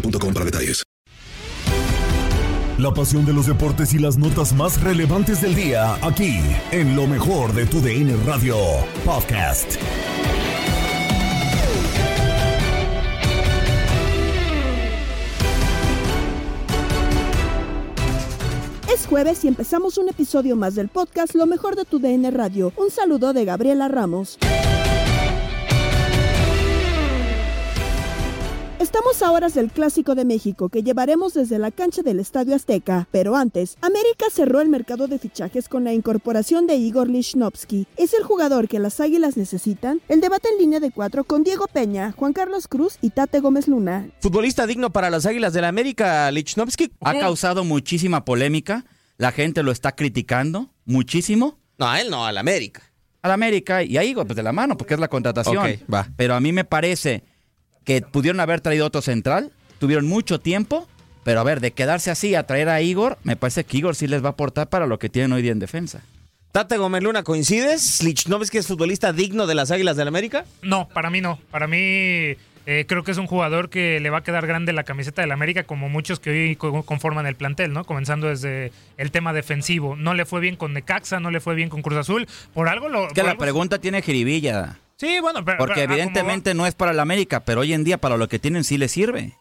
boostmobile.com para detalles. La pasión de los deportes y las notas más relevantes del día, aquí, en lo mejor de tu DN Radio Podcast. Es jueves y empezamos un episodio más del podcast Lo mejor de tu DN Radio. Un saludo de Gabriela Ramos. Estamos a horas del Clásico de México que llevaremos desde la cancha del Estadio Azteca. Pero antes, América cerró el mercado de fichajes con la incorporación de Igor Lichnowsky. ¿Es el jugador que las águilas necesitan? El debate en línea de cuatro con Diego Peña, Juan Carlos Cruz y Tate Gómez Luna. Futbolista digno para las Águilas del la América, Lichnowsky. Ha causado muchísima polémica. La gente lo está criticando muchísimo. No, a él no, al América. Al América y a Igor, pues de la mano, porque es la contratación. Ok, va. Pero a mí me parece que pudieron haber traído otro central, tuvieron mucho tiempo, pero a ver, de quedarse así a traer a Igor, me parece que Igor sí les va a aportar para lo que tienen hoy día en defensa. Tate Gómez Luna, ¿coincides? ¿Lichnowsky es futbolista digno de las Águilas del América? No, para mí no. Para mí eh, creo que es un jugador que le va a quedar grande la camiseta del América, como muchos que hoy co- conforman el plantel, ¿no? Comenzando desde el tema defensivo. No le fue bien con Necaxa, no le fue bien con Cruz Azul. Por algo lo. Es que la algo- pregunta tiene jiribilla. Sí, bueno, pero. Porque pero, evidentemente no es para el América, pero hoy en día para lo que tienen sí les sirve.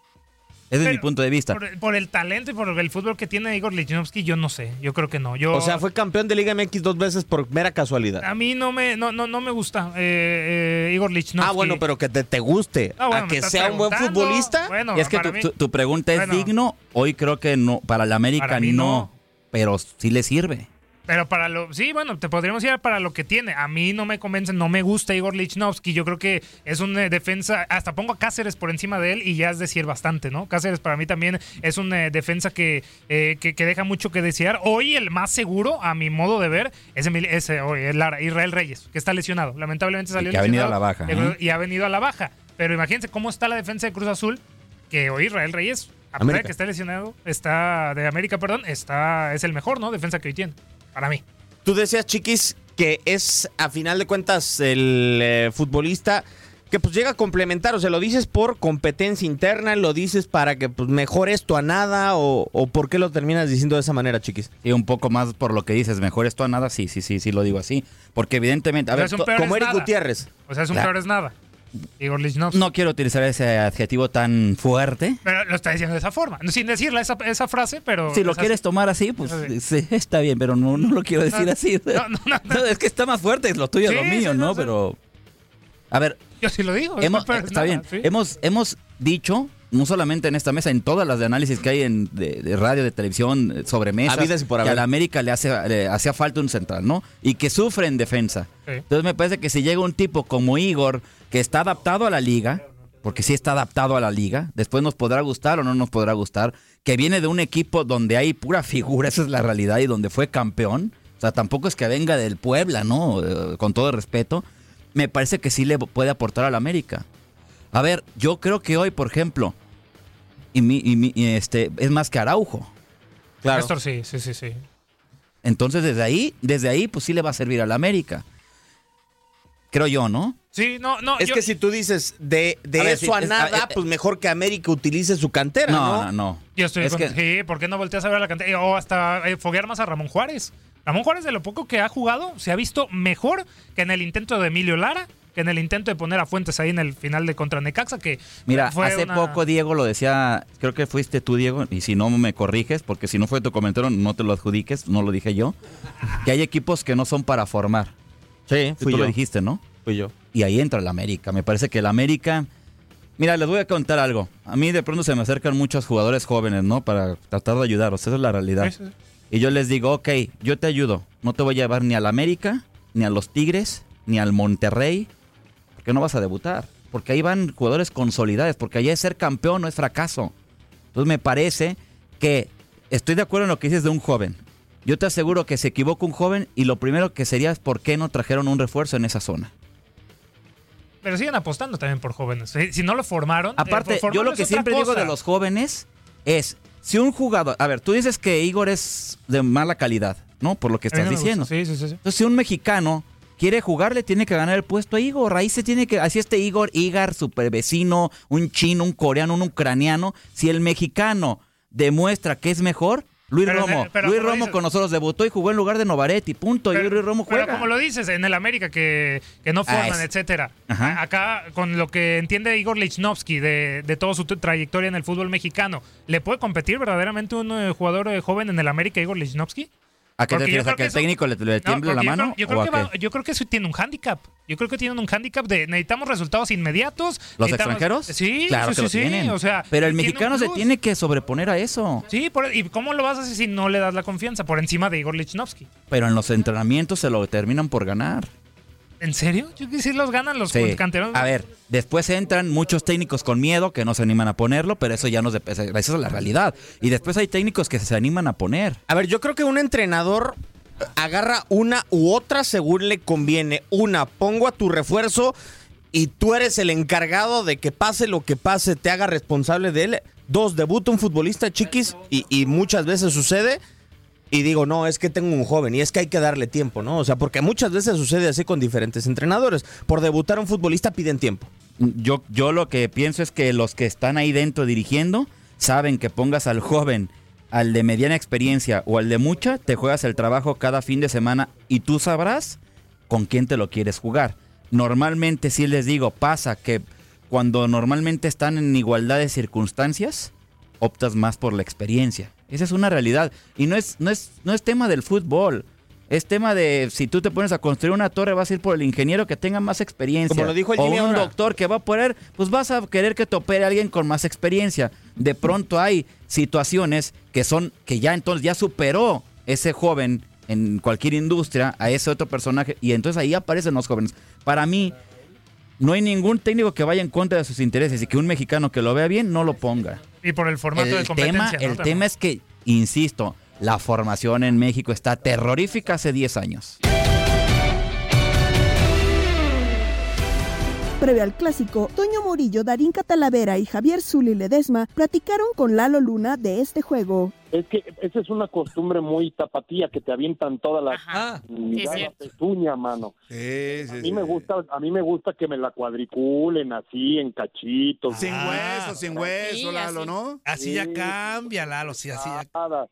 Ese es mi Pero punto de vista. Por, por el talento y por el fútbol que tiene Igor Lichnowsky, yo no sé. Yo creo que no. Yo, O sea, fue campeón de Liga MX dos veces por mera casualidad. A mí no me, no, no, no me gusta eh, eh, Igor Lichnowsky. Ah, bueno, pero que te, te guste. Ah, bueno, a que sea un buen futbolista. Bueno, y es que tu, mí- tu- tu pregunta es Bueno. digno, hoy creo que no, para el América Para mí no, no. pero sí le sirve. Pero para lo. Sí, bueno, te podríamos ir para lo que tiene. A mí no me convence, no me gusta Igor Lichnowsky. Yo creo que es una defensa. Hasta pongo a Cáceres por encima de él y ya es decir bastante, ¿no? Cáceres para mí también es una defensa que, eh, que, que deja mucho que desear. Hoy el más seguro, a mi modo de ver, es, Emil- es, eh, hoy, es Lara- Israel Reyes, que está lesionado. Lamentablemente salió que ha venido lesionado, a la baja, eh, ¿eh? Y ha venido a la baja. Pero imagínense cómo está la defensa de Cruz Azul, que hoy Israel Reyes, a pesar de que está lesionado, está de América, perdón, está es el mejor, ¿no? Defensa que hoy tiene, para mí. Tú decías, Chiquis, que es a final de cuentas el eh, futbolista que pues llega a complementar, o sea, lo dices por competencia interna, lo dices para que pues mejor esto a nada o, o por qué lo terminas diciendo de esa manera, Chiquis. Y un poco más por lo que dices, mejor esto a nada, sí, sí, sí, sí lo digo así. Porque evidentemente, a O sea, ver, es un to- peor como es Eric nada. Gutiérrez. O sea, es un Claro. peor es nada. Igor Lichnowsky. no quiero utilizar ese adjetivo tan fuerte. Pero lo está diciendo de esa forma. Sin decirle esa, esa frase, pero. Si lo es quieres tomar así, pues sí, está bien, pero no, no lo quiero decir No, así. no, no, no. No, es que está más fuerte, es lo tuyo, Sí, lo mío, sí, ¿no? Pero, a ver, Yo sí lo digo. hemos, está nada, bien, hemos, hemos dicho no solamente en esta mesa, en todas las de análisis que hay en, de, de radio, de televisión, eh, sobre por que a la América le hace le hacía falta un central, ¿no? Y que sufre en defensa. Sí. Entonces me parece que si llega un tipo como Igor, que está adaptado a la liga, porque sí está adaptado a la liga, después nos podrá gustar o no nos podrá gustar, que viene de un equipo donde hay pura figura, esa es la realidad, y donde fue campeón. O sea, tampoco es que venga del Puebla, ¿no? Eh, Con todo el respeto. Me parece que sí le puede aportar a la América. A ver, yo creo que hoy, por ejemplo, y mi- y mi- y este, es más que Araujo. Claro. Néstor, sí, sí, sí, sí. Entonces, desde ahí, desde ahí, pues sí le va a servir a la América. Creo yo, ¿no? Sí, no, no. Es yo- que si tú dices de, de A ver, eso sí, a es- nada, a- eh, pues mejor que América utilice su cantera, ¿no? No, no, no. Yo estoy Es con- que- Sí, ¿por qué no volteas a ver a la cantidad? O hasta eh, foguear más a Ramón Juárez. Ramón Juárez, de lo poco que ha jugado, se ha visto mejor que en el intento de Emilio Lara, que en el intento de poner a Fuentes ahí en el final de contra Necaxa, que Mira, fue hace una- poco Diego lo decía, creo que fuiste tú, Diego, y si no me corriges, porque si no fue tu comentario, no te lo adjudiques, no lo dije yo, que hay equipos que no son para formar. Sí, Tú fui lo yo. dijiste, ¿no? Fui yo. Y ahí entra el América. Me parece que el América. Mira, les voy a contar algo. A mí de pronto se me acercan muchos jugadores jóvenes, ¿no? Para tratar de ayudarlos. Esa es la realidad. Sí, sí, sí. Y yo les digo, ok, yo te ayudo. No te voy a llevar ni al América, ni a los Tigres, ni al Monterrey. Porque no vas a debutar. Porque ahí van jugadores consolidados. Porque allá es ser campeón, no es fracaso. Entonces me parece que estoy de acuerdo en lo que dices de un joven. Yo te aseguro que se equivoca un joven y lo primero que sería es por qué no trajeron un refuerzo en esa zona. Pero siguen apostando también por jóvenes. Si no lo formaron. eh, Aparte, yo lo que siempre digo de los jóvenes es, si un jugador, a ver, tú dices que Igor es de mala calidad, ¿no? Por lo que estás no diciendo. sí, sí, sí. Entonces, si un mexicano quiere jugarle, tiene que ganar el puesto a Igor. Ahí se tiene que, así este Igor, Igar, super vecino, un chino, un coreano, un ucraniano. Si el mexicano demuestra que es mejor, Luis Pero, Romo, eh, pero Luis Romo dices- con nosotros debutó y jugó en lugar de Novaretti, punto. y Luis Romo Pero juega. como lo dices, en el América que, que no forman, Ah, es- etcétera. Ajá. Acá, con lo que entiende Igor Lichnowsky de, de toda su trayectoria en el fútbol mexicano, ¿le puede competir verdaderamente un eh, jugador eh, joven en el América, Igor Lichnowsky? ¿A qué te refieres? ¿A que el eso- técnico le, le No, tiembla la yo mano? creo- Yo ¿O creo, a que va- yo creo que eso tiene un hándicap. Yo creo que tienen un hándicap de necesitamos resultados inmediatos. ¿Los extranjeros? Sí, claro sí, que sí. O sea, Pero el mexicano se tiene que sobreponer a eso. Sí, por- ¿y cómo lo vas a hacer si no le das la confianza por encima de Igor Lichnowsky? Pero en los entrenamientos se lo terminan por ganar. ¿En serio? Yo que sí los ganan los Sí. canterones. A ver, después entran muchos técnicos con miedo que no se animan a ponerlo, pero eso ya no es, de- esa es la realidad. Y después hay técnicos que se animan a poner. A ver, yo creo que un entrenador agarra una u otra según le conviene. Una, pongo a tu refuerzo y tú eres el encargado de que pase lo que pase, te haga responsable de él. Dos, debuta un futbolista chiquis y, y muchas veces sucede. Y digo, no, es que tengo un joven y es que hay que darle tiempo, ¿no? O sea, porque muchas veces sucede así con diferentes entrenadores. Por debutar un futbolista piden tiempo. Yo, yo lo que pienso es que los que están ahí dentro dirigiendo saben que pongas al joven, al de mediana experiencia o al de mucha, te juegas el trabajo cada fin de semana y tú sabrás con quién te lo quieres jugar. Normalmente, si les digo, pasa que cuando normalmente están en igualdad de circunstancias, optas más por la experiencia. Esa es una realidad. Y no es, no es, no es tema del fútbol. Es tema de si tú te pones a construir una torre, vas a ir por el ingeniero que tenga más experiencia. Como lo dijo el o un ahora. doctor que va a poner, pues vas a querer que te opere alguien con más experiencia. De pronto hay situaciones que son, que ya entonces ya superó ese joven en cualquier industria a ese otro personaje y entonces ahí aparecen los jóvenes. Para mí, no hay ningún técnico que vaya en contra de sus intereses y que un mexicano que lo vea bien no lo ponga. Y por el formato de El competencia. tema, ¿no? el tema es que, insisto, la formación en México está terrorífica hace 10 años. Previo al clásico, Toño Murillo, Darín Catalavera y Javier Zuli Ledesma platicaron con Lalo Luna de este juego. Es que esa es una costumbre muy tapatía que te avientan toda la Ajá. la pezuña, mano. Sí, A mí sí. me gusta, a mí me gusta que me la cuadriculen así en cachitos. Sin hueso, sin hueso, Lalo, así. ¿no? Así ya cambia, Lalo, sí, así ya. Nada.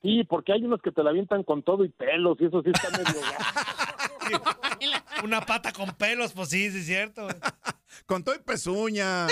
Sí, porque hay unos que te la avientan con todo y pelos y eso sí está medio Una pata con pelos, pues sí, sí es cierto. Con todo y pezuña.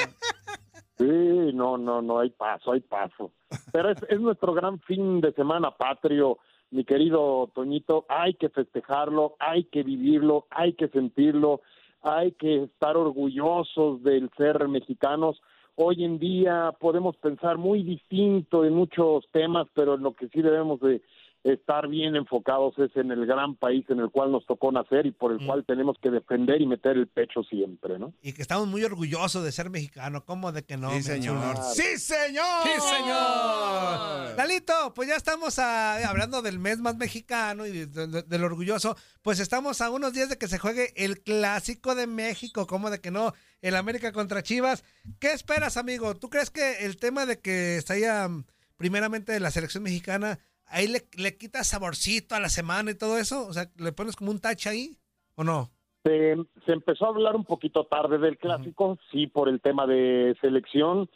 Sí, no, no, no, hay paso, hay paso. Pero es, es nuestro gran fin de semana patrio, mi querido Toñito. Hay que festejarlo, hay que vivirlo, hay que sentirlo, hay que estar orgullosos del ser mexicanos, hoy en día podemos pensar muy distinto en muchos temas, pero en lo que sí debemos de estar bien enfocados es en el gran país en el cual nos tocó nacer y por el cual tenemos que defender y meter el pecho siempre, ¿no? Y que estamos muy orgullosos de ser mexicano. ¿Cómo de que no? Sí, señor. ¡Sí, señor! ¡Sí, señor! Lalito, pues ya estamos hablando del mes más mexicano y de- de- del orgulloso. Pues estamos a unos días de que se juegue el clásico de México. ¿Cómo de que no? El América contra Chivas. ¿Qué esperas, amigo? ¿Tú crees que el tema de que estaría mm, primeramente la selección mexicana, ahí le, le quita saborcito a la semana y todo eso? O sea, ¿le pones como un touch ahí o no? Se, se empezó a hablar un poquito tarde del clásico, sí, por el tema de selección.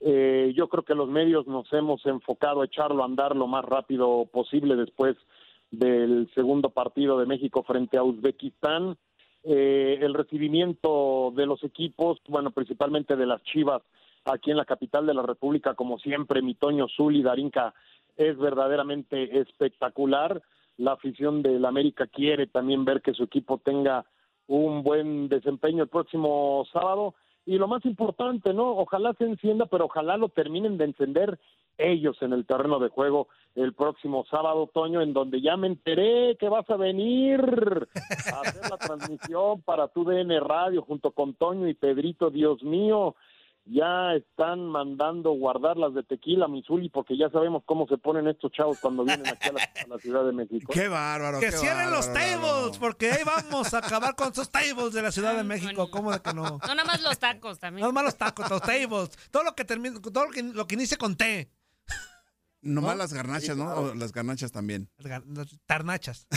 Eh, yo creo que los medios nos hemos enfocado a echarlo a andar lo más rápido posible después del segundo partido de México frente a Uzbekistán. Eh, el recibimiento de los equipos, bueno, principalmente de las Chivas aquí en la capital de la República, como siempre, mi Toño Zuli, Darinka, es verdaderamente espectacular. La afición del América quiere también ver que su equipo tenga un buen desempeño el próximo sábado. Y lo más importante, ¿no? Ojalá se encienda, pero ojalá lo terminen de encender ellos en el terreno de juego el próximo sábado, Toño, en donde ya me enteré que vas a venir a hacer la transmisión para tu DN Radio junto con Toño y Pedrito, Dios mío. Ya están mandando guardar las de tequila, Misuli, porque ya sabemos cómo se ponen estos chavos cuando vienen aquí a la, a la Ciudad de México. ¡Qué bárbaro! Que qué cierren los tables, porque ahí vamos a acabar con esos tables de la Ciudad de México. ¿Cómo de que no? No nada más los tacos también. No más los tacos, los tables, todo lo que termina, todo lo que, lo que inicie con T. Nomás las garnachas, ¿no? claro. O las garnachas también. Las gar- las Tarnachas.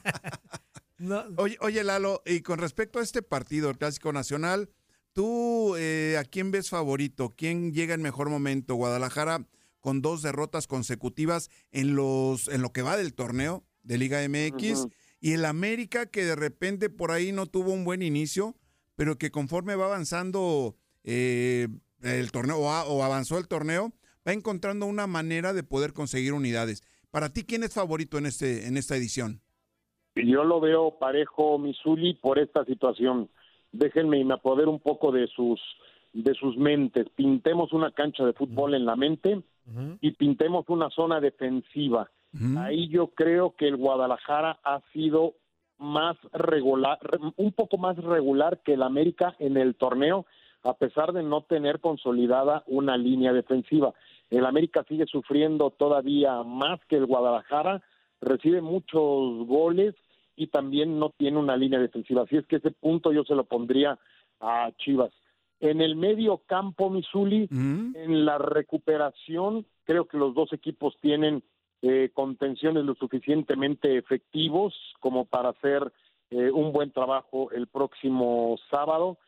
No, Oye, oye, Lalo, y con respecto a este partido, el Clásico Nacional, ¿tú eh, a quién ves favorito? ¿Quién llega en mejor momento? Guadalajara con dos derrotas consecutivas en, los, en lo que va del torneo de Liga MX y el América que de repente por ahí no tuvo un buen inicio, pero que conforme va avanzando eh, el torneo o, a- o avanzó el torneo, va encontrando una manera de poder conseguir unidades. Para ti, ¿quién es favorito en, este, en esta edición? Yo lo veo parejo Misuli por esta situación. Déjenme y me apodero un poco de sus de sus mentes. Pintemos una cancha de fútbol en la mente y pintemos una zona defensiva. Ahí yo creo que el Guadalajara ha sido más regular, un poco más regular que el América en el torneo, a pesar de no tener consolidada una línea defensiva. El América sigue sufriendo todavía más que el Guadalajara, recibe muchos goles y también no tiene una línea defensiva. Así es que ese punto yo se lo pondría a Chivas. En el medio campo, Misuli, en la recuperación, creo que los dos equipos tienen eh, contenciones lo suficientemente efectivos como para hacer eh, un buen trabajo el próximo sábado.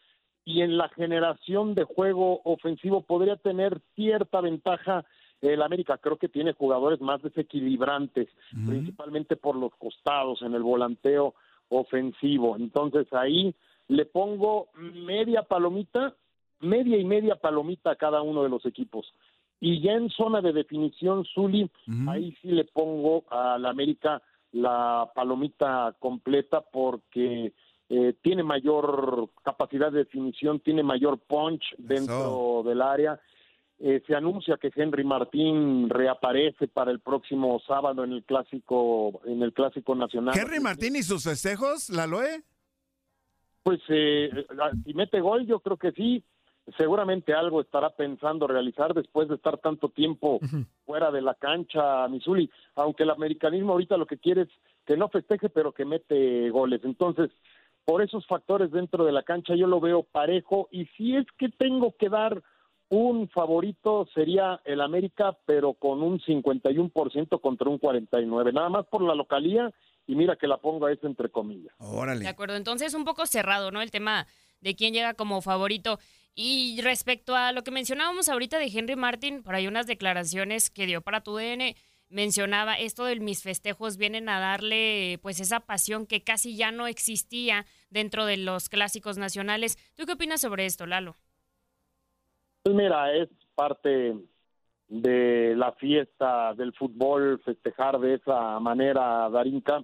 Y en la generación de juego ofensivo podría tener cierta ventaja el América. Creo que tiene jugadores más desequilibrantes, principalmente por los costados en el volanteo ofensivo. Entonces ahí le pongo media palomita, media y media palomita a cada uno de los equipos. Y ya en zona de definición, Zuli, ahí sí le pongo al América la palomita completa porque eh, tiene mayor capacidad de definición, tiene mayor punch dentro del área. Eh, se anuncia que Henry Martín reaparece para el próximo sábado en el clásico en el clásico nacional. Henry Martín y sus festejos, Laloe. Pues eh, si mete gol, yo creo que sí. Seguramente algo estará pensando realizar después de estar tanto tiempo fuera de la cancha, Misuli. Aunque el americanismo ahorita lo que quiere es que no festeje, pero que mete goles. Entonces, por esos factores dentro de la cancha, yo lo veo parejo. Y si es que tengo que dar un favorito, sería el América, pero con un 51% contra un 49%. Nada más por la localía. Y mira que la pongo a eso entre comillas. De acuerdo, entonces un poco cerrado, ¿no? El tema de quién llega como favorito. Y respecto a lo que mencionábamos ahorita de Henry Martin, por ahí unas declaraciones que dio para tu DN, mencionaba esto de mis festejos vienen a darle pues esa pasión que casi ya no existía dentro de los clásicos nacionales. ¿Tú qué opinas sobre esto, Lalo? Pues mira, es parte de la fiesta del fútbol festejar de esa manera, Darinka.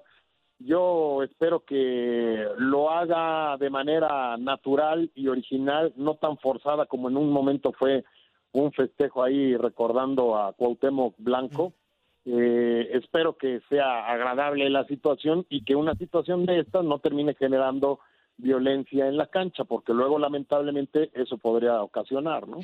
Yo espero que lo haga de manera natural y original, no tan forzada como en un momento fue un festejo ahí recordando a Cuauhtémoc Blanco. Eh, espero que sea agradable la situación y que una situación de esta no termine generando violencia en la cancha, porque luego lamentablemente eso podría ocasionar, ¿no?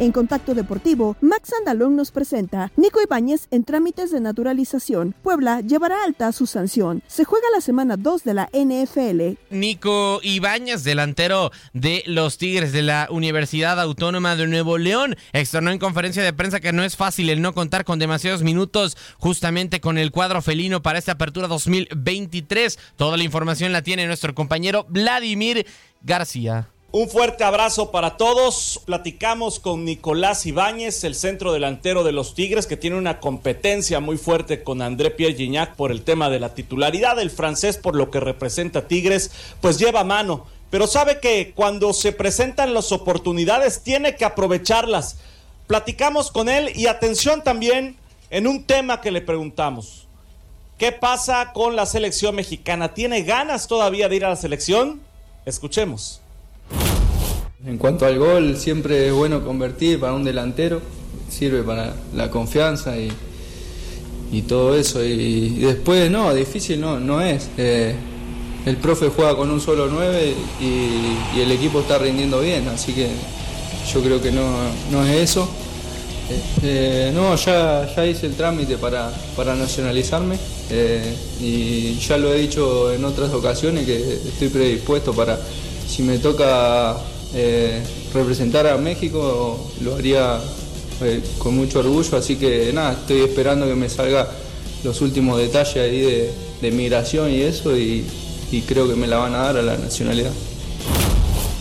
En Contacto Deportivo, Max Andalón nos presenta Nico Ibáñez en trámites de naturalización. Puebla llevará alta su sanción. Se juega la semana 2 de la NFL. Nico Ibáñez, delantero de los Tigres de la Universidad Autónoma de Nuevo León, externó en conferencia de prensa que no es fácil el no contar con demasiados minutos justamente con el cuadro felino para esta apertura 2023. Toda la información la tiene nuestro compañero Vladimir García. Un fuerte abrazo para todos. Platicamos con Nicolás Ibáñez, el centro delantero de los Tigres, que tiene una competencia muy fuerte con André Pierre Gignac por el tema de la titularidad. del francés, por lo que representa Tigres, pues lleva mano. Pero sabe que cuando se presentan las oportunidades, tiene que aprovecharlas. Platicamos con él y atención también en un tema que le preguntamos. ¿Qué pasa con la selección mexicana? ¿Tiene ganas todavía de ir a la selección? Escuchemos. En cuanto al gol, siempre es bueno convertir para un delantero, sirve para la confianza y, y todo eso. Y, después, no, difícil no, no es. Eh, el profe juega con un solo 9 y, el equipo está rindiendo bien, así que yo creo que no, no es eso. Eh, no, ya, ya hice el trámite para, para nacionalizarme eh, y ya lo he dicho en otras ocasiones que estoy predispuesto para, si me toca eh, representar a México lo haría eh, con mucho orgullo, así que nada, estoy esperando que me salga los últimos detalles ahí de, migración y eso y creo que me la van a dar a la nacionalidad.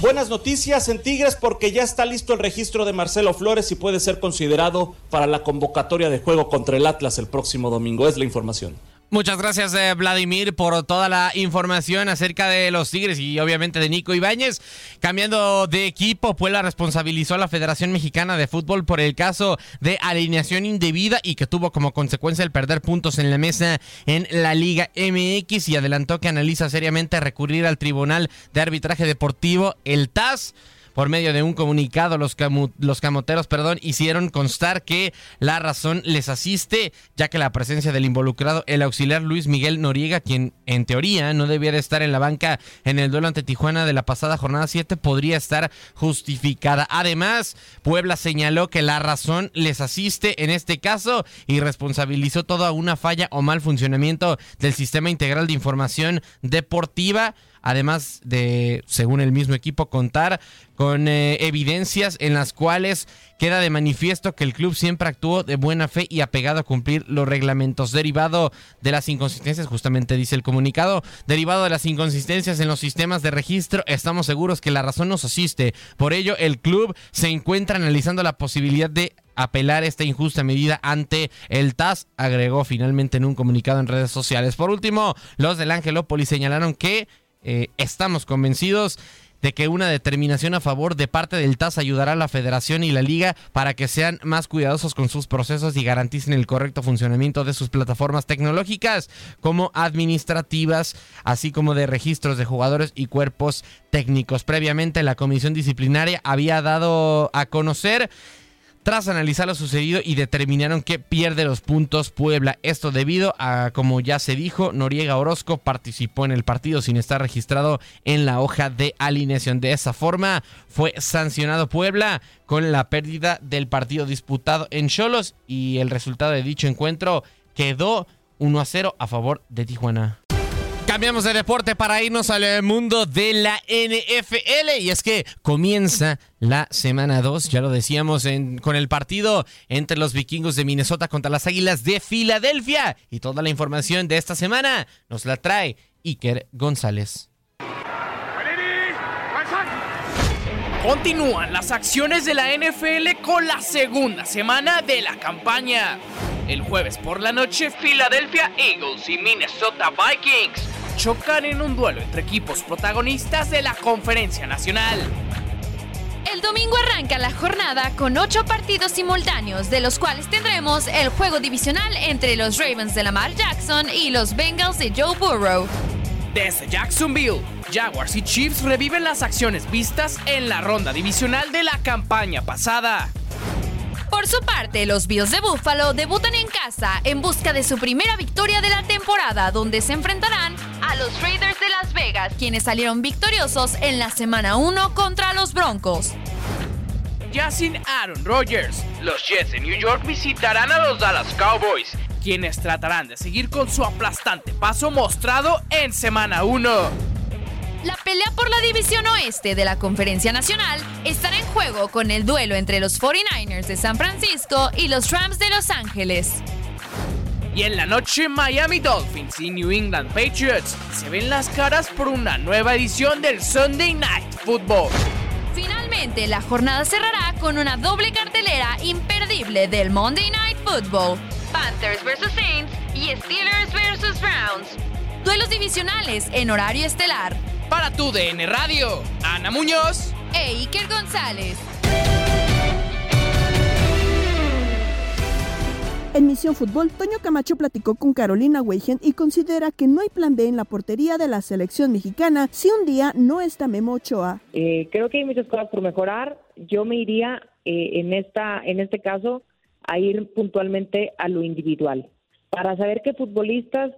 Buenas noticias en Tigres porque ya está listo el registro de Marcelo Flores y puede ser considerado para la convocatoria de juego contra el Atlas el próximo domingo. Es la información. Muchas gracias, eh, Vladimir, por toda la información acerca de los Tigres y obviamente de Nico Ibáñez. Cambiando de equipo, Puebla responsabilizó a la Federación Mexicana de Fútbol por el caso de alineación indebida y que tuvo como consecuencia el perder puntos en la mesa en la Liga MX y adelantó que analiza seriamente recurrir al Tribunal de Arbitraje Deportivo, el TAS. Por medio de un comunicado, los, los camoteros perdón, hicieron constar que la razón les asiste, ya que la presencia del involucrado, el auxiliar Luis Miguel Noriega, quien en teoría no debía de estar en la banca en el duelo ante Tijuana de la pasada jornada 7, podría estar justificada. Además, Puebla señaló que la razón les asiste en este caso y responsabilizó toda una falla o mal funcionamiento del sistema integral de información deportiva además de, según el mismo equipo, contar con eh, evidencias en las cuales queda de manifiesto que el club siempre actuó de buena fe y apegado a cumplir los reglamentos. Derivado de las inconsistencias, justamente dice el comunicado, derivado de las inconsistencias en los sistemas de registro, estamos seguros que la razón nos asiste. Por ello, el club se encuentra analizando la posibilidad de apelar esta injusta medida ante el TAS, agregó finalmente en un comunicado en redes sociales. Por último, los del Angelópolis señalaron que eh, estamos convencidos de que una determinación a favor de parte del TAS ayudará a la federación y la liga para que sean más cuidadosos con sus procesos y garanticen el correcto funcionamiento de sus plataformas tecnológicas como administrativas, así como de registros de jugadores y cuerpos técnicos. Previamente la comisión disciplinaria había dado a conocer tras analizar lo sucedido y determinaron que pierde los puntos Puebla. Esto debido a, como ya se dijo, Noriega Orozco participó en el partido sin estar registrado en la hoja de alineación. De esa forma fue sancionado Puebla con la pérdida del partido disputado en Cholos y el resultado de dicho encuentro quedó 1 a 0 a favor de Tijuana. Cambiamos de deporte para irnos al mundo de la NFL y es que comienza la semana 2, ya lo decíamos con el partido entre los vikingos de Minnesota contra las Águilas de Filadelfia y toda la información de esta semana nos la trae Iker González. Continúan las acciones de la NFL con la segunda semana de la campaña. El jueves por la noche, Philadelphia Eagles y Minnesota Vikings chocan en un duelo entre equipos protagonistas de la Conferencia Nacional. El domingo arranca la jornada con ocho partidos simultáneos, de los cuales tendremos el juego divisional entre los Ravens de Lamar Jackson y los Bengals de Joe Burrow. Desde Jacksonville, Jaguars y Chiefs reviven las acciones vistas en la ronda divisional de la campaña pasada. Por su parte, los Bills de Buffalo debutan en casa en busca de su primera victoria de la temporada, donde se enfrentarán a los Raiders de Las Vegas, quienes salieron victoriosos en la semana 1 contra los Broncos. Ya sin Aaron Rodgers, los Jets de New York visitarán a los Dallas Cowboys, quienes tratarán de seguir con su aplastante paso mostrado en semana 1. La pelea por la división oeste de la Conferencia Nacional estará en juego con el duelo entre los 49ers de San Francisco y los Rams de Los Ángeles. Y en la noche Miami Dolphins y New England Patriots se ven las caras por una nueva edición del Sunday Night Football. Finalmente, la jornada cerrará con una doble cartelera imperdible del Monday Night Football. Panthers vs Saints y Steelers vs Browns. Duelos divisionales en horario estelar. Para tu DN Radio, Ana Muñoz e Iker González. En Misión Fútbol, Toño Camacho platicó con Carolina Weigen y considera que no hay plan B en la portería de la selección mexicana si un día no está Memo Ochoa. Eh, creo que hay muchas cosas por mejorar. Yo me iría eh, en, esta, en este caso a ir puntualmente a lo individual para saber qué futbolistas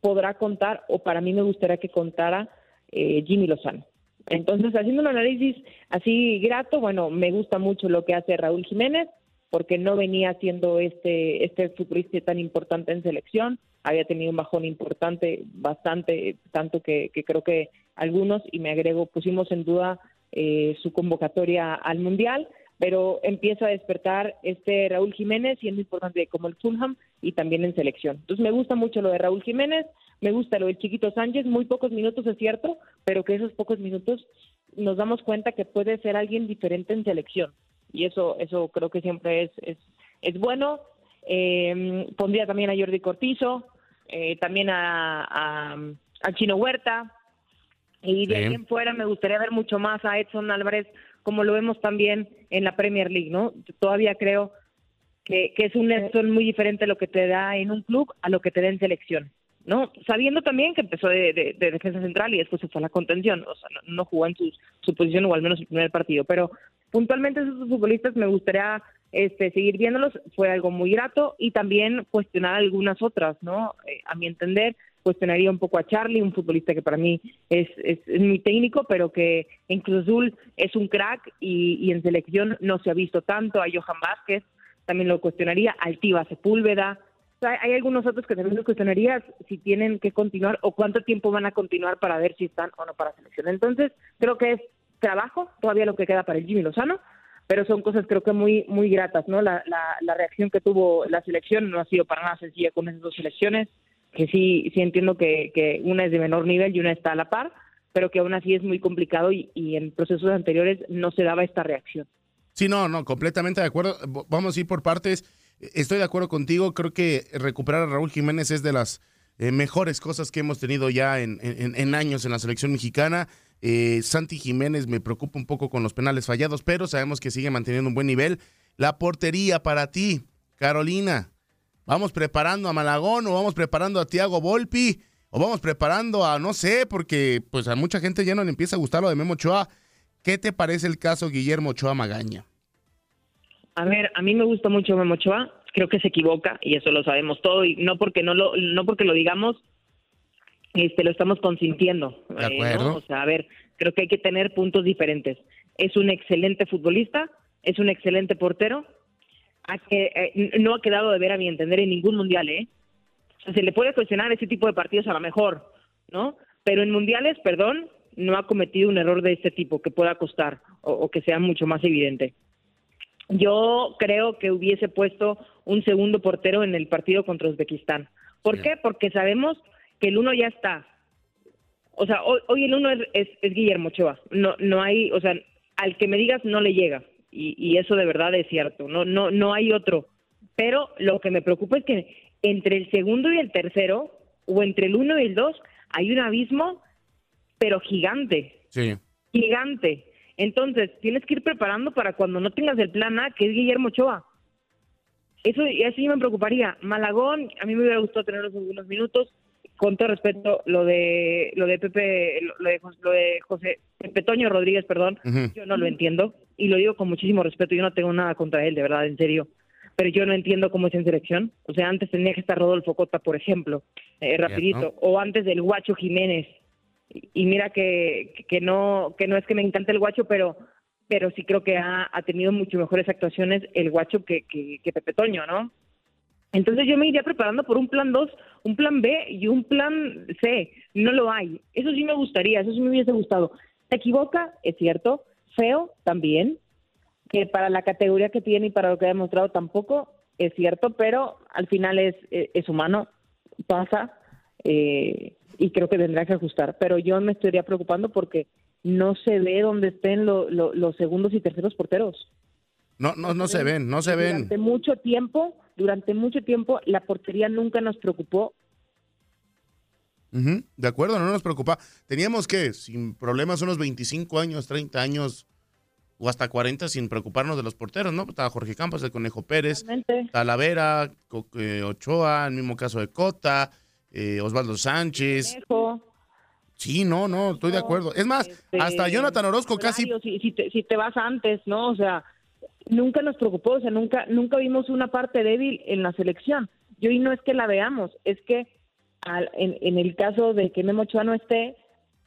podrá contar o para mí me gustaría que contara eh, Jimmy Lozano. Entonces, haciendo un análisis así grato, bueno, me gusta mucho lo que hace Raúl Jiménez, porque no venía siendo este, este futbolista tan importante en selección, había tenido un bajón importante, bastante, tanto que, creo que algunos, y me agrego, pusimos en duda eh, su convocatoria al Mundial, pero empieza a despertar este Raúl Jiménez, siendo importante como el Fulham y también en selección. Entonces me gusta mucho lo de Raúl Jiménez, me gusta lo del Chiquito Sánchez, muy pocos minutos es cierto, pero que esos pocos minutos nos damos cuenta que puede ser alguien diferente en selección. Y eso, eso creo que siempre es, es, es bueno. Eh, pondría también a Jordi Cortizo, eh, también a, a, Chino Huerta. Y de ahí en fuera me gustaría ver mucho más a Edson Álvarez, como lo vemos también en la Premier League, ¿no? Todavía creo que, que es un Edson muy diferente lo que te da en un club a lo que te da en selección. ¿No? Sabiendo también que empezó de, defensa central y después se fue a la contención, o sea, no, jugó en su, posición o al menos el primer partido, pero puntualmente esos futbolistas me gustaría este, seguir viéndolos, fue algo muy grato y también cuestionar algunas otras, ¿no? Eh, a mi entender, cuestionaría un poco a Charlie, un futbolista que para mí es, es, muy técnico, pero que en Cruz Azul es un crack y, y, en selección no se ha visto tanto, a Johan Vázquez también lo cuestionaría, Altiva Sepúlveda, hay algunos otros que también cuestionaría si tienen que continuar o cuánto tiempo van a continuar para ver si están o no para selección. Entonces, creo que es trabajo, todavía lo que queda para el Jimmy Lozano, pero son cosas creo que muy muy gratas, ¿no? La, la, reacción que tuvo la selección no ha sido para nada sencilla con esas dos selecciones, que sí, sí entiendo que, que una es de menor nivel y una está a la par, pero que aún así es muy complicado y, y en procesos anteriores no se daba esta reacción. Sí, no, no, completamente de acuerdo. Vamos a ir por partes. Estoy de acuerdo contigo, creo que recuperar a Raúl Jiménez es de las eh, mejores cosas que hemos tenido ya en, años en la selección mexicana. Eh, Santi Jiménez me preocupa un poco con los penales fallados, pero sabemos que sigue manteniendo un buen nivel. La portería para ti, Carolina. ¿Vamos preparando a Malagón o vamos preparando a Tiago Volpi? ¿O vamos preparando a, no sé, porque pues a mucha gente ya no le empieza a gustar lo de Memo Ochoa? ¿Qué te parece el caso Guillermo Ochoa Magaña? A ver, a mí me gusta mucho Memo Ochoa, creo que se equivoca y eso lo sabemos todo y no porque no lo no porque lo digamos este lo estamos consintiendo. De eh, acuerdo. O sea, a ver, creo que hay que tener puntos diferentes. Es un excelente futbolista, es un excelente portero. Eh, no ha quedado de ver a mi entender en ningún mundial, ¿eh? se le puede cuestionar ese tipo de partidos a lo mejor, ¿no? Pero en mundiales, perdón, no ha cometido un error de este tipo que pueda costar o que sea mucho más evidente. Yo creo que hubiese puesto un segundo portero en el partido contra Uzbekistán. ¿Por qué? Porque sabemos que el uno ya está. O sea, hoy, el uno es, Guillermo Ochoa. No, no hay, o sea, al que me digas no le llega. Y, eso de verdad es cierto. No, no, no hay otro. Pero lo que me preocupa es que entre el segundo y el tercero, o entre el uno y el dos, hay un abismo, pero gigante. Sí. Gigante. Entonces, tienes que ir preparando para cuando no tengas el plan A, que es Guillermo Ochoa. Eso, eso sí me preocuparía. Malagón, a mí me hubiera gustado tenerlos unos minutos. Con todo respeto, lo de lo de Pepe, lo de, lo de José Pepe Toño Rodríguez, perdón, yo no lo entiendo y lo digo con muchísimo respeto. Yo no tengo nada contra él, de verdad, en serio. Pero yo no entiendo cómo es en selección. O sea, antes tenía que estar Rodolfo Cota, por ejemplo, eh, rapidito, o antes del Guacho Jiménez. Y- mira que, que no que no es que me encante el Guacho, pero pero sí creo que ha, ha tenido mucho mejores actuaciones el Guacho que, que, que Pepe Toño, ¿no? Entonces yo me iría preparando por un plan 2, un plan B y un plan C. No lo hay. Eso sí me gustaría, eso sí me hubiese gustado. Se equivoca, es cierto. Feo, también. Que para la categoría que tiene y para lo que ha demostrado tampoco, es cierto, pero al final es, eh, es humano, pasa eh, y creo que tendrá que ajustar. Pero yo me estaría preocupando porque no se ve dónde estén lo- lo- los segundos y terceros porteros. No, no, no se ven, no se ven. Durante mucho tiempo, durante mucho tiempo, la portería nunca nos preocupó. De acuerdo, no nos preocupa. Teníamos que, sin problemas, unos 25 años, 30 años o hasta 40 sin preocuparnos de los porteros, ¿no? Estaba Jorge Campos, el Conejo Pérez. Talavera, eh, Ochoa, el mismo caso de Cota, eh, Osvaldo Sánchez. Conejo. Sí, no, no, estoy de acuerdo. Es más, Este, hasta Jonathan Orozco casi Si, si, te, si te vas antes, ¿no? O sea, nunca nos preocupó, o sea, nunca, nunca vimos una parte débil en la selección. Y hoy no es que la veamos, es que al- en, en el caso de que Memo Ochoa no esté,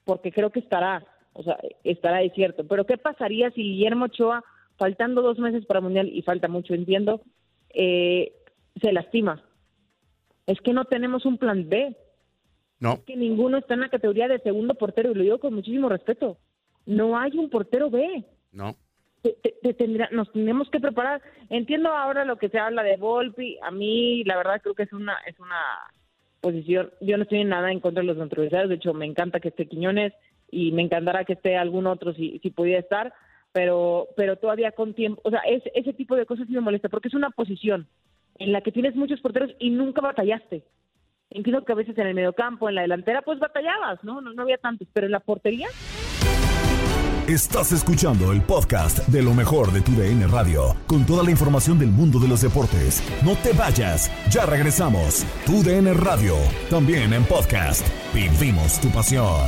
porque creo que estará, o sea, estará es cierto. Pero ¿qué pasaría si Guillermo Ochoa, faltando dos meses para Mundial, y falta mucho, entiendo, eh, se lastima? Es que no tenemos un plan B. No. que ninguno está en la categoría de segundo portero y lo digo con muchísimo respeto. No hay un portero B. No. Te- te- te tendrá- nos tenemos que preparar. Entiendo ahora lo que se habla de Volpi. A mí, la verdad, creo que es una es una posición. Yo no estoy en nada en contra de los naturalizados. De hecho, me encanta que esté Quiñones y me encantará que esté algún otro si, si pudiera estar. Pero pero todavía con tiempo. O sea, es, ese tipo de cosas sí me molesta porque es una posición en la que tienes muchos porteros y nunca batallaste. Entiendo que a veces en el mediocampo, en la delantera, pues batallabas, ¿no? No, no había tantos, pero en la portería, Estás escuchando el podcast de lo mejor de tu DN Radio, con toda la información del mundo de los deportes. No te vayas, ya regresamos. Tu DN Radio, también en podcast. Vivimos tu pasión.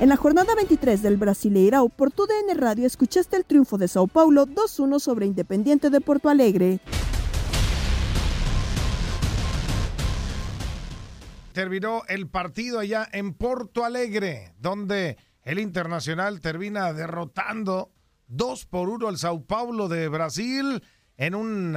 En la jornada 23 del Brasileirao por tu DN Radio escuchaste el triunfo de Sao Paulo 2-1 sobre Independiente de Porto Alegre. Terminó el partido allá en Porto Alegre, donde el Internacional termina derrotando 2 por 1 al Sao Paulo de Brasil en un,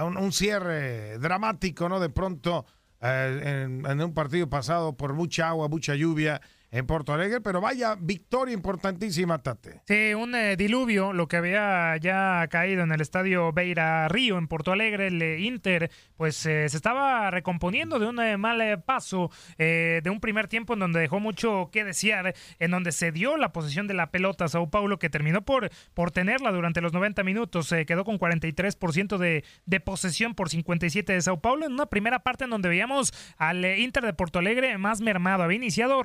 un cierre dramático, ¿no? De pronto, eh, en, en un partido pasado por mucha agua, mucha lluvia en Porto Alegre, pero vaya victoria importantísima, Tate. Sí, un eh, diluvio, lo que había ya caído en el estadio Beira Río en Porto Alegre, el eh, Inter, pues eh, se estaba recomponiendo de un eh, mal paso, de un primer tiempo en donde dejó mucho que desear, en donde se dio la posición de la pelota a Sao Paulo, que terminó por, por tenerla durante los 90 minutos, se quedó con 43% de, de posesión por 57 de Sao Paulo, en una primera parte en donde veíamos al Inter de Porto Alegre más mermado, había iniciado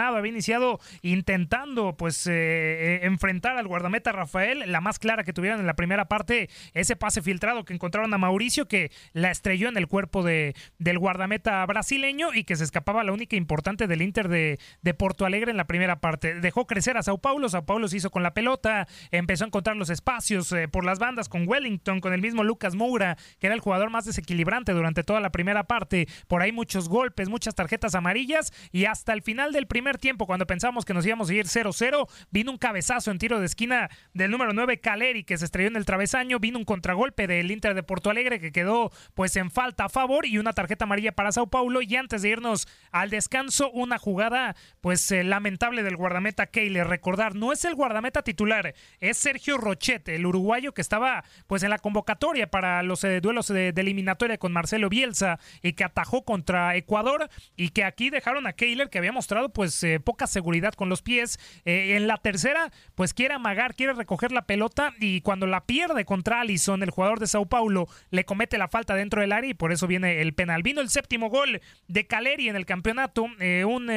revolucionado, había iniciado intentando pues eh, eh, enfrentar al guardameta Rafael, la más clara que tuvieron en la primera parte, ese pase filtrado que encontraron a Mauricio que la estrelló en el cuerpo de, del guardameta brasileño y que se escapaba la única importante del Inter de, de Porto Alegre en la primera parte. Dejó crecer a Sao Paulo, Sao Paulo se hizo con la pelota, empezó a encontrar los espacios eh, por las bandas con Wellington, con el mismo Lucas Moura, que era el jugador más desequilibrante durante toda la primera parte. Por ahí muchos golpes, muchas tarjetas amarillas y hasta el final del primer tiempo, cuando pensamos que nos íbamos a ir 0-0, vino un cabezazo en tiro de esquina del número 9, Caleri, que se estrelló en el travesaño, vino un contragolpe del Inter de Porto Alegre que quedó pues en falta a favor y una tarjeta amarilla para Sao Paulo y antes de irnos al descanso, una jugada pues eh, lamentable del guardameta Keiler. Recordar, no es el guardameta titular, es Sergio Rochete, el uruguayo que estaba pues en la convocatoria para los eh, duelos de, de eliminatoria con Marcelo Bielsa y que atajó contra Ecuador y que aquí dejaron a Keiler que había mostrado pues eh, poca seguridad con los pies. Eh, en la tercera pues quiere amagar, quiere recoger la pelota y cuando la pierde contra Allison, el jugador de Sao Paulo, le comete la falta dentro del área y por eso viene el penal. Vino el séptimo gol de Caleri en el campeonato, eh, un,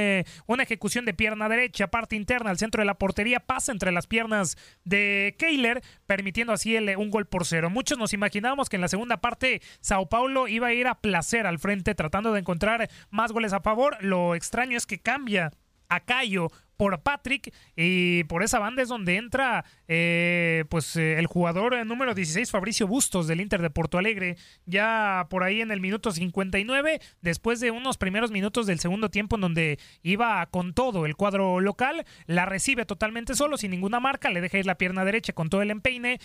una ejecución de pierna derecha, parte interna al centro de la portería, pasa entre las piernas de Keiler, permitiendo así el, un gol por cero. Muchos nos imaginábamos que en la segunda parte Sao Paulo iba a ir a placer al frente tratando de encontrar más goles a favor. Lo extraño es que cambia a Cayo por Patrick y por esa banda es donde entra eh, pues eh, el jugador eh, número 16 Fabricio Bustos del Inter de Porto Alegre. Ya por ahí en el minuto 59 después de unos primeros minutos del segundo tiempo en donde iba con todo el cuadro local la recibe totalmente solo sin ninguna marca le deja ir la pierna derecha con todo el empeine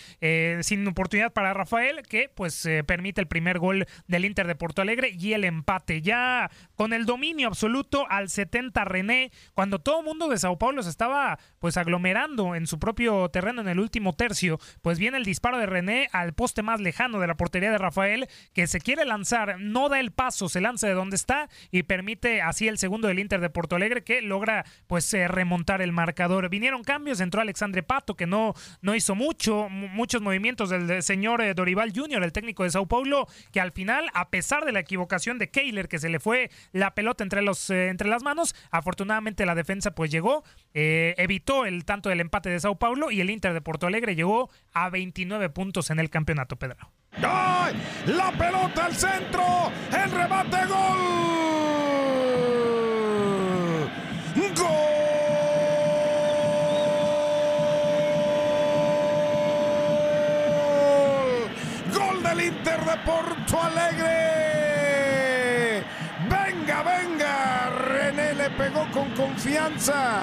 sin oportunidad para Rafael que pues permite el primer gol del Inter de Porto Alegre y el empate. Ya con el dominio absoluto al 70 René cuando todo mundo de Sao Paulo se estaba pues aglomerando en su propio terreno en el último tercio, pues viene el disparo de René al poste más lejano de la portería de Rafael, que se quiere lanzar, no da el paso, se lanza de donde está y permite así el segundo del Inter de Porto Alegre que logra pues eh, remontar el marcador. Vinieron cambios, entró Alexandre Pato que no, no hizo mucho, mu- muchos movimientos del de señor eh, Dorival Jr., el técnico de Sao Paulo, que al final, a pesar de la equivocación de Keiler, que se le fue la pelota entre, los, eh, entre las manos, afortunadamente la defensa pues llegó, eh, evitó el tanto del empate de Sao Paulo y el Inter de Porto Alegre llegó a 29 puntos en el campeonato, Pedro. La pelota al centro. El remate gol. Gol. Gol del Inter de Porto Alegre. Pegó con confianza.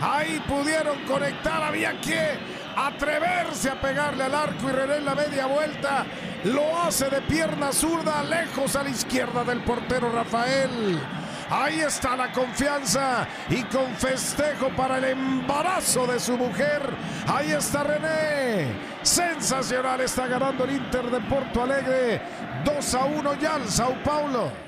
Ahí pudieron conectar. Había que atreverse a pegarle al arco y René en la media vuelta lo hace de pierna zurda lejos a la izquierda del portero Rafael. Ahí está la confianza y con festejo para el embarazo de su mujer. Ahí está René. Sensacional está ganando el Inter de Porto Alegre. 2 a 1 ya al Sao Paulo.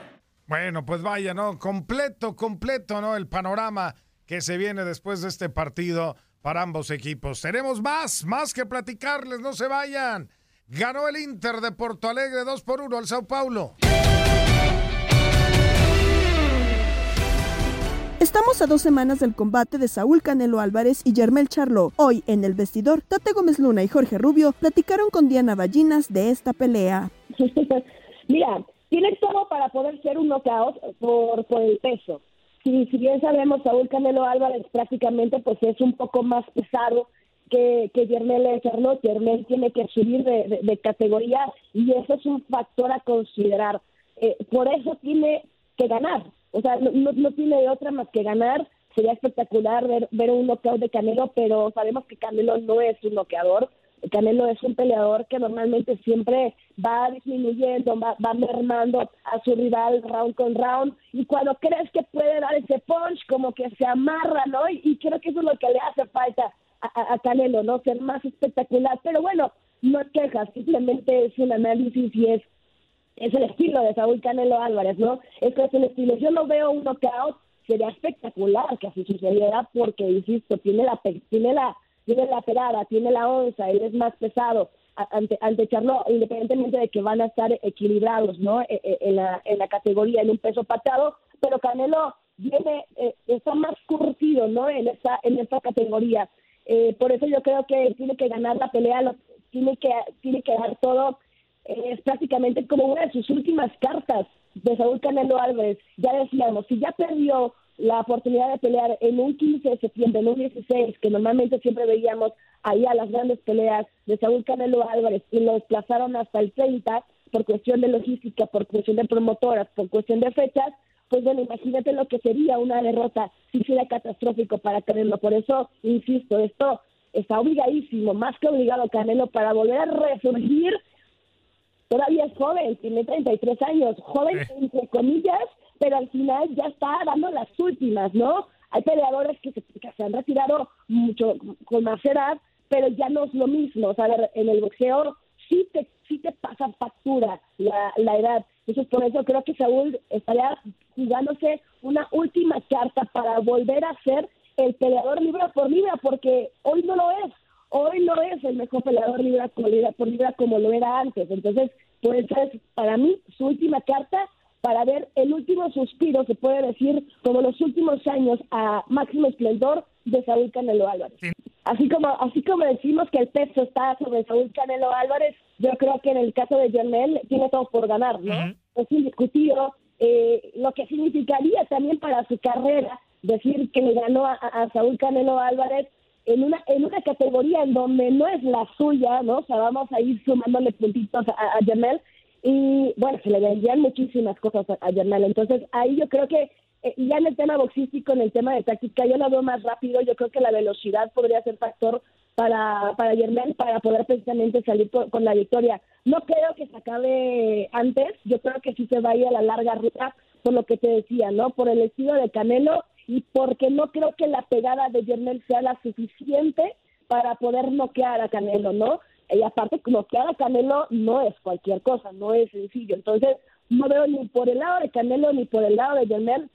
Bueno, pues vaya, ¿no? Completo, completo, ¿no? El panorama que se viene después de este partido para ambos equipos. Tenemos más, más que platicarles, no se vayan. Ganó el Inter de Porto Alegre 2 por 1 al Sao Paulo. Estamos a dos semanas del combate de Saúl Canelo Álvarez y Yermel Charlo. Hoy, en el vestidor, Tate Gómez Luna y Jorge Rubio platicaron con Diana Ballinas de esta pelea. Mira, tiene todo para poder ser un knockout por, por el peso. Si, si bien sabemos, Saúl Canelo Álvarez prácticamente pues es un poco más pesado que, que Yermel Charlo. Yermel tiene que subir de, de- categoría y eso es un factor a considerar. Eh, por eso tiene que ganar. O sea, no, no, tiene otra más que ganar. Sería espectacular ver, ver un knockout de Canelo, pero sabemos que Canelo no es un noqueador. Canelo es un peleador que normalmente siempre va disminuyendo, va, va mermando a su rival round con round y cuando crees que puede dar ese punch como que se amarra, ¿no? Y, creo que eso es lo que le hace falta a, Canelo, ¿no? Ser más espectacular, pero bueno, no quejas, simplemente es un análisis y es es el estilo de Saúl Canelo Álvarez, ¿no? Es que es el estilo. Yo no veo un knockout, sería espectacular que así sucediera porque, insisto, tiene la tiene la tiene la pegada, tiene la onza, él es más pesado ante ante Charlo, independientemente de que van a estar equilibrados, ¿no? E- e- En la, en la categoría, en un peso patado, pero Canelo viene, eh, está más curtido, ¿no? En esta, en esta categoría. Eh, por eso yo creo que tiene que ganar la pelea, lo- tiene que, tiene que dar todo es prácticamente como una de sus últimas cartas de Saúl Canelo Álvarez. Ya decíamos, si ya perdió la oportunidad de pelear en un 15 de septiembre, en un 16, que normalmente siempre veíamos ahí a las grandes peleas de Saúl Canelo Álvarez y lo desplazaron hasta el 30 por cuestión de logística, por cuestión de promotoras, por cuestión de fechas, pues bueno, imagínate lo que sería una derrota si fuera catastrófico para Canelo. Por eso, insisto, esto está obligadísimo, más que obligado Canelo para volver a resurgir. Todavía es joven, tiene 33 años, joven entre comillas, pero al final ya está dando las últimas, ¿no? Hay peleadores que se, han retirado mucho con más edad, pero ya no es lo mismo. O sea, en el boxeo sí te, sí te pasa factura la, edad. Entonces, por eso creo que Saúl estaría jugándose una última carta para volver a ser el peleador libra por libra, porque hoy no lo es. Hoy no es el mejor peleador libra por libra, por libra como lo era antes. Entonces, por eso es para mí su última carta para ver el último suspiro, se puede decir, como los últimos años a máximo esplendor de Saúl Canelo Álvarez. Así como así como decimos que el peso está sobre Saúl Canelo Álvarez, yo creo que en el caso de Janel tiene todo por ganar, ¿no? Es indiscutido eh, lo que significaría también para su carrera decir que le ganó a, a Saúl Canelo Álvarez en una en una categoría en donde no es la suya, ¿no? O sea, vamos a ir sumándole puntitos a, a Janel y bueno, se le vendían muchísimas cosas a, a. Entonces, ahí yo creo que eh, ya en el tema boxístico, en el tema de táctica, yo lo veo más rápido. Yo creo que la velocidad podría ser factor para, para Germán para poder precisamente salir con, con la victoria. No creo que se acabe antes, yo creo que sí se va a ir a la larga ruta, por lo que te decía, ¿no? Por el estilo de Canelo y porque no creo que la pegada de Germán sea la suficiente para poder noquear a Canelo, ¿no? Y aparte, noquear a Canelo no es cualquier cosa, no es sencillo. Entonces, no veo ni por el lado de Canelo ni por el lado de Germán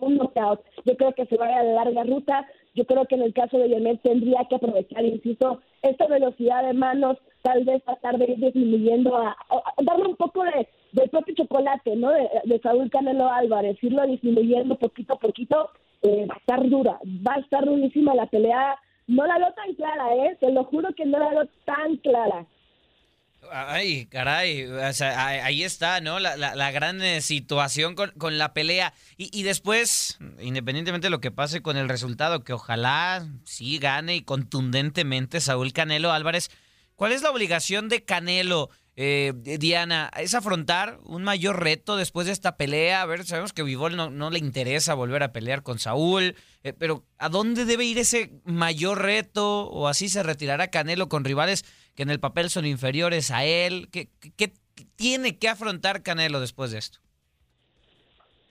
un knockout. Yo creo que se va a la larga ruta. Yo creo que en el caso de Yemen tendría que aprovechar, insisto, esta velocidad de manos, tal vez tratar de ir disminuyendo, a, darle un poco de, propio chocolate, ¿no? De, de Saúl Canelo Álvarez, irlo disminuyendo poquito a poquito, eh, va a estar dura, va a estar durísima la pelea. No la veo tan clara, ¿eh? Te lo juro que no la veo tan clara. Ay, caray, o sea, ahí está, ¿no? La, la- la gran eh, situación con, con la pelea. Y, y después, independientemente de lo que pase con el resultado, que ojalá sí gane y contundentemente Saúl Canelo Álvarez, ¿cuál es la obligación de Canelo, eh, Diana? ¿Es afrontar un mayor reto después de esta pelea? A ver, sabemos que Vivol no, no le interesa volver a pelear con Saúl, eh, pero ¿a dónde debe ir ese mayor reto? ¿O así se retirará Canelo con rivales que en el papel son inferiores a él? ¿Qué, qué- tiene que afrontar Canelo después de esto?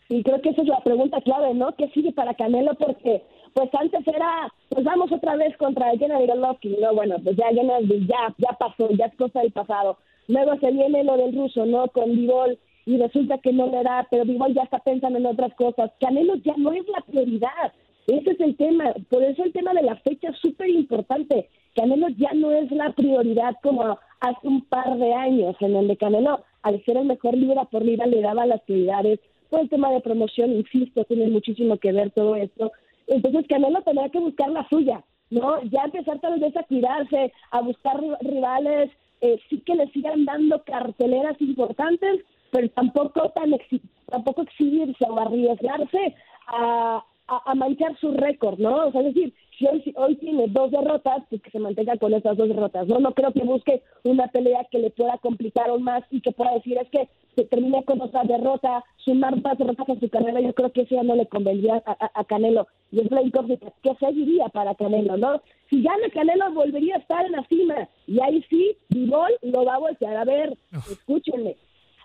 Y creo que esa es la pregunta clave, ¿no? ¿Qué sigue para Canelo? Porque, pues antes era, pues vamos otra vez contra Gennady Golovkin, ¿no? Bueno, pues ya ya, ya pasó, ya es cosa del pasado. Luego se viene lo del ruso, ¿no? Con Vivol, y resulta que no le da, pero Vivol ya está pensando en otras cosas. Canelo ya no es la prioridad. Ese es el tema. Por eso el tema de la fecha es súper importante. Canelo ya no es la prioridad como hace un par de años, en donde Canelo, al ser el mejor libra por libra, le daba las prioridades. Por el tema de promoción, insisto, tiene muchísimo que ver todo esto. Entonces Canelo tendrá que buscar la suya, ¿no? Ya empezar tal vez a cuidarse, a buscar ri- rivales, eh, sí que le sigan dando carteleras importantes, pero tampoco tan exhi- tampoco exhibirse o arriesgarse a, a, manchar su récord, ¿no? O sea, es decir, si hoy, hoy tiene dos derrotas, pues que se mantenga con esas dos derrotas, ¿no? No creo que busque una pelea que le pueda complicar aún más y que pueda decir es que se termine con otra derrota, sumar más derrotas a su carrera, yo creo que eso ya no le convendría a, a- a Canelo. Y es la incógnita, ¿qué seguiría para Canelo, no? Si gana Canelo, volvería a estar en la cima. Y ahí sí, Vivol lo va a voltear a ver. Escúchenme.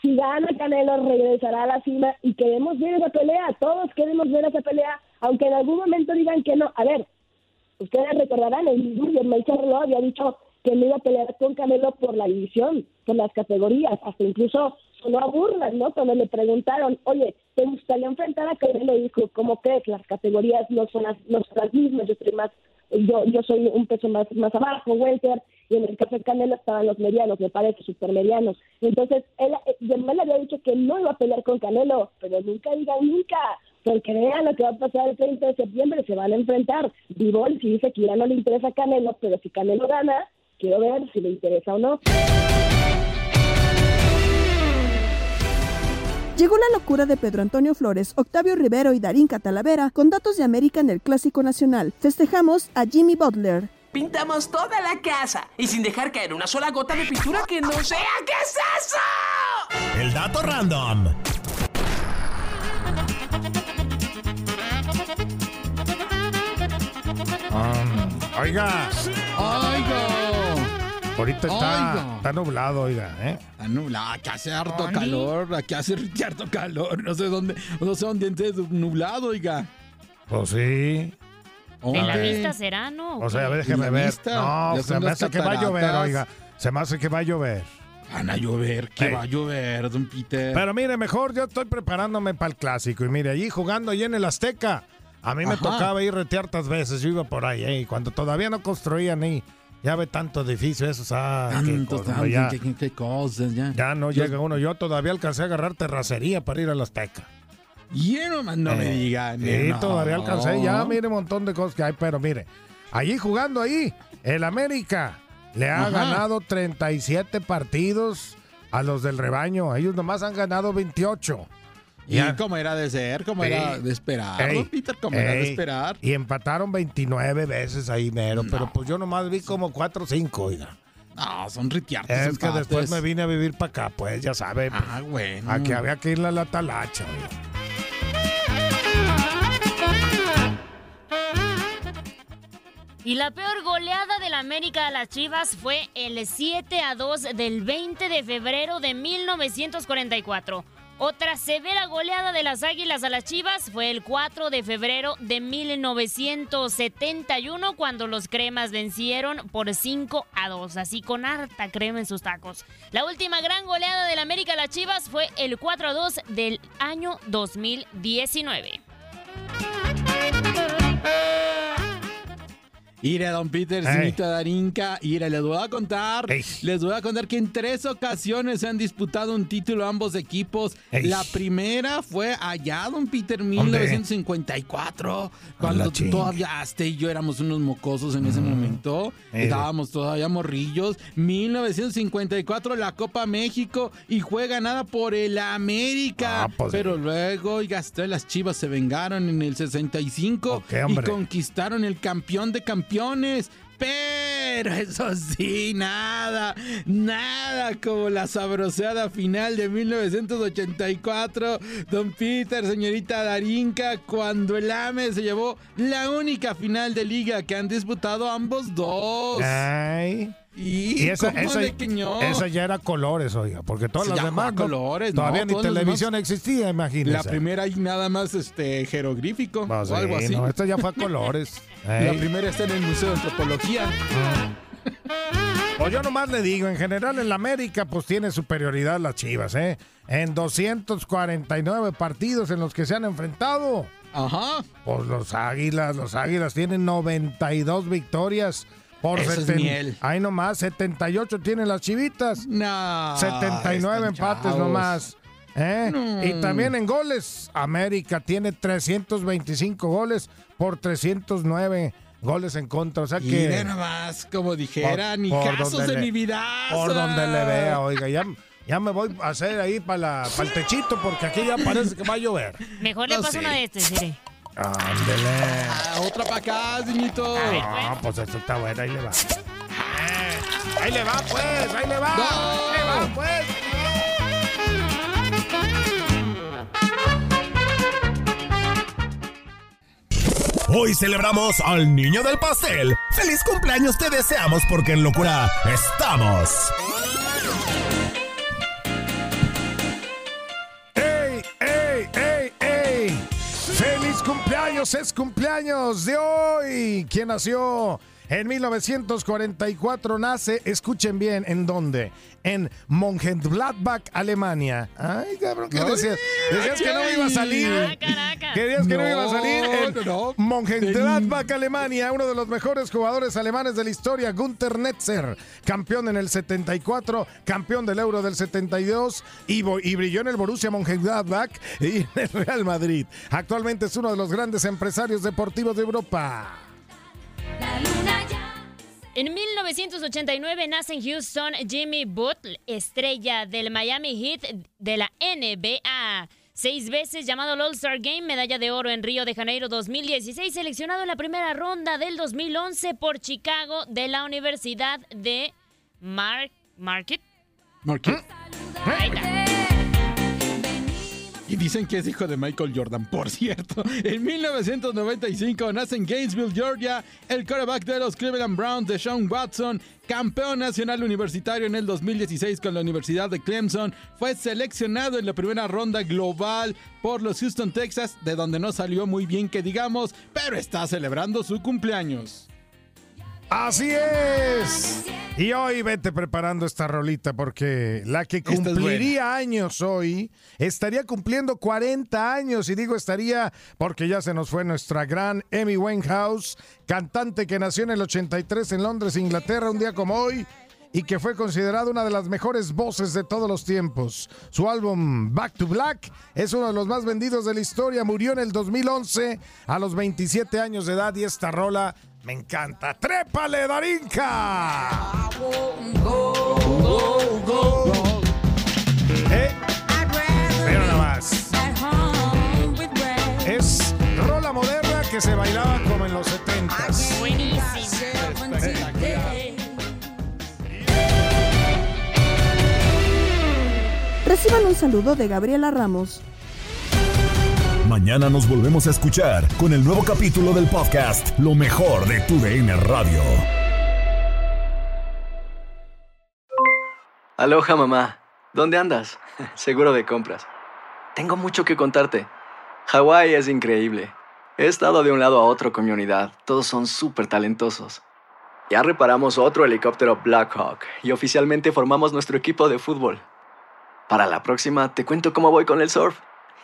Si gana Canelo, regresará a la cima y queremos ver esa pelea. Todos queremos ver esa pelea, aunque en algún momento digan que no. A ver, ustedes recordarán, el Germán Charlo había dicho que no iba a pelear con Canelo por la división, por las categorías, hasta incluso sonó a burlas, ¿no? Cuando le preguntaron, oye, ¿te gustaría enfrentar a Canelo? Y dijo, ¿cómo crees? Las categorías no son las, no son las mismas, yo soy más, yo, yo soy un peso más, más abajo, welter, y en el caso de Canelo estaban los medianos, me parece, supermedianos. Entonces, él, eh, Germán le había dicho que no iba a pelear con Canelo, pero nunca digan nunca, porque vean lo que va a pasar el 30 de septiembre, se van a enfrentar. Vivol si dice que ya no le interesa a Canelo, pero si Canelo gana, quiero ver si le interesa o no. Llegó la locura de Pedro Antonio Flores, Octavio Rivero y Darín Catalavera con datos de América en el Clásico Nacional. Festejamos a Jimmy Butler. Pintamos toda la casa y sin dejar caer una sola gota de pintura que no sea qué es eso. El dato random. Um, oiga. Oiga. Ahorita está, está nublado, oiga, ¿eh? Está nublado, aquí hace harto calor, aquí hace harto calor, no sé dónde, no sé dónde esté nublado, oiga. Pues sí. En la vista será, ¿no? O sea, qué? déjeme la ver. vista, No, se me hace que va a llover, oiga. Se me hace que va a llover. Van a llover, que va a llover, don Peter. Pero mire, mejor yo estoy preparándome para el clásico. Y mire, allí jugando allí en el Azteca. A mí me tocaba ir rete hartas veces. Yo iba por ahí, ¿eh? cuando todavía no construían ni. Ya ve tanto edificio esos. Ah, qué Tantos, tantos, ya, qué, qué- qué cosas, ya. ya no llega uno. Yo todavía alcancé a agarrar terracería para ir al Azteca. Y nomás no me Eh, digan. Sí, no. todavía alcancé. Ya, mire, un montón de cosas que hay. Pero mire, allí jugando ahí, el América le ha Ajá. ganado 37 partidos a los del rebaño. Ellos nomás han ganado 28. Y como era de ser, como Sí. era de esperar, Ey, don Peter, como era de esperar. Y empataron 29 veces ahí, mero. Pero pues yo nomás vi como 4 o 5, oiga. No, son ritiartes Es que empates. después me vine a vivir para acá, pues ya sabe. pues, Ah, bueno. Aquí había que irle a la talacha, oiga. Y la peor goleada del América a las Chivas fue el 7 a 2 del 20 de febrero de 1944. Otra severa goleada de las Águilas a las Chivas fue el 4 de febrero de 1971 cuando los cremas vencieron por 5 a 2, así con harta crema en sus tacos. La última gran goleada del América a las Chivas fue el 4 a 2 del año 2019. Ire, don Peter, Ey. señorita Darinka, Ire, les voy a contar, les voy a contar que en tres ocasiones se han disputado un título ambos equipos. Ey. La primera fue allá, don Peter, ¿Dónde? 1954, cuando ching. todavía Aste y yo éramos unos mocosos en ese momento, Ey. estábamos todavía morrillos. 1954 la Copa México y fue ganada por el América. Ah, pues, Pero luego, oiga, hasta las Chivas se vengaron en el 65 Ok, y hombre. conquistaron el campeón de campeones. Pero eso sí, nada, nada como la sabroseada final de 1984. Don Peter, señorita Darinka, cuando el AME se llevó la única final de liga que han disputado ambos dos. Ay. Y, Y esa, ¿cómo esa, esa ya era colores, oiga, porque todas las demás. no- colores, no, todavía ni televisión demás- existía, imagínese. La primera y nada más este jeroglífico Pues o algo sí, así. no, esta ya fue a colores. La Ey. primera está en el Museo de Antropología. Pues yo nomás le digo, en general en la América pues tiene superioridad las Chivas, ¿eh? En 249 partidos en los que se han enfrentado. Ajá. Pues los Águilas, los Águilas tienen 92 victorias. Por Eso es seten- miel. Ahí nomás, 78 tienen las Chivitas. No. 79 están empates chavos. nomás. ¿eh? No. Y también en goles, América tiene 325 goles por 309 goles en contra. O sea que... Mira nomás, como dijera, ni casos de le- mi vida. Por donde le vea, oiga, ya, ya me voy a hacer ahí para el techito porque aquí ya parece que va a llover. Mejor le No paso sé. una de este, Siri. Ándele. Ah, otra para acá, señorito. No, pues esto está bueno, ahí le va. Eh, Ahí le va, pues, ahí le va. Ahí le va, pues. Hoy celebramos al niño del pastel. ¡Feliz cumpleaños te deseamos porque en locura estamos! Es cumpleaños de hoy. ¿Quién nació? En 1944 nace, escuchen bien, ¿en dónde? En Mönchengladbach, Alemania. Ay, cabrón, ¿qué decías? Decías que no me iba a salir. Ah, caraca. Querías que no, No, iba a salir. En no, no. Mönchengladbach, Alemania, uno de los mejores jugadores alemanes de la historia, Gunther Netzer, campeón en el 74, campeón del Euro del 72 y, y brilló en el Borussia Mönchengladbach y en el Real Madrid. Actualmente es uno de los grandes empresarios deportivos de Europa. En 1989 nace en Houston Jimmy Butler, estrella del Miami Heat de la NBA. Seis veces llamado al All-Star Game, medalla de oro en Río de Janeiro 2016, seleccionado en la primera ronda del 2011 por Chicago de la Universidad de Mar Market. Marqués. Ahí está. Y dicen que es hijo de Michael Jordan, por cierto. En 1995 nace en Gainesville, Georgia, el quarterback de los Cleveland Browns, de Sean Watson, campeón nacional universitario en el 2016 con la Universidad de Clemson. Fue seleccionado en la primera ronda global por los Houston Texas, de donde no salió muy bien que digamos, pero está celebrando su cumpleaños. Así es. Y hoy vete preparando esta rolita porque la que cumpliría años hoy estaría cumpliendo 40 años. Y digo estaría porque ya se nos fue nuestra gran Amy Winehouse, cantante que nació en el 83 en Londres, Inglaterra, un día como hoy. Y que fue considerada una de las mejores voces de todos los tiempos. Su álbum Back to Black es uno de los más vendidos de la historia. Murió en el 2011 a los 27 años de edad y esta rola me encanta. ¡Trépale, Darinka! Eh, Mira nada más. Es rola moderna que se bailaba como en los 70 Reciban un saludo de Gabriela Ramos. Mañana nos volvemos a escuchar con el nuevo capítulo del podcast Lo mejor de tu DN Radio. Aloha mamá, ¿dónde andas? Seguro de compras. Tengo mucho que contarte. Hawái es increíble. He estado de un lado a otro con mi unidad. Todos son súper talentosos. Ya reparamos otro helicóptero Blackhawk y oficialmente formamos nuestro equipo de fútbol. Para la próxima te cuento cómo voy con el surf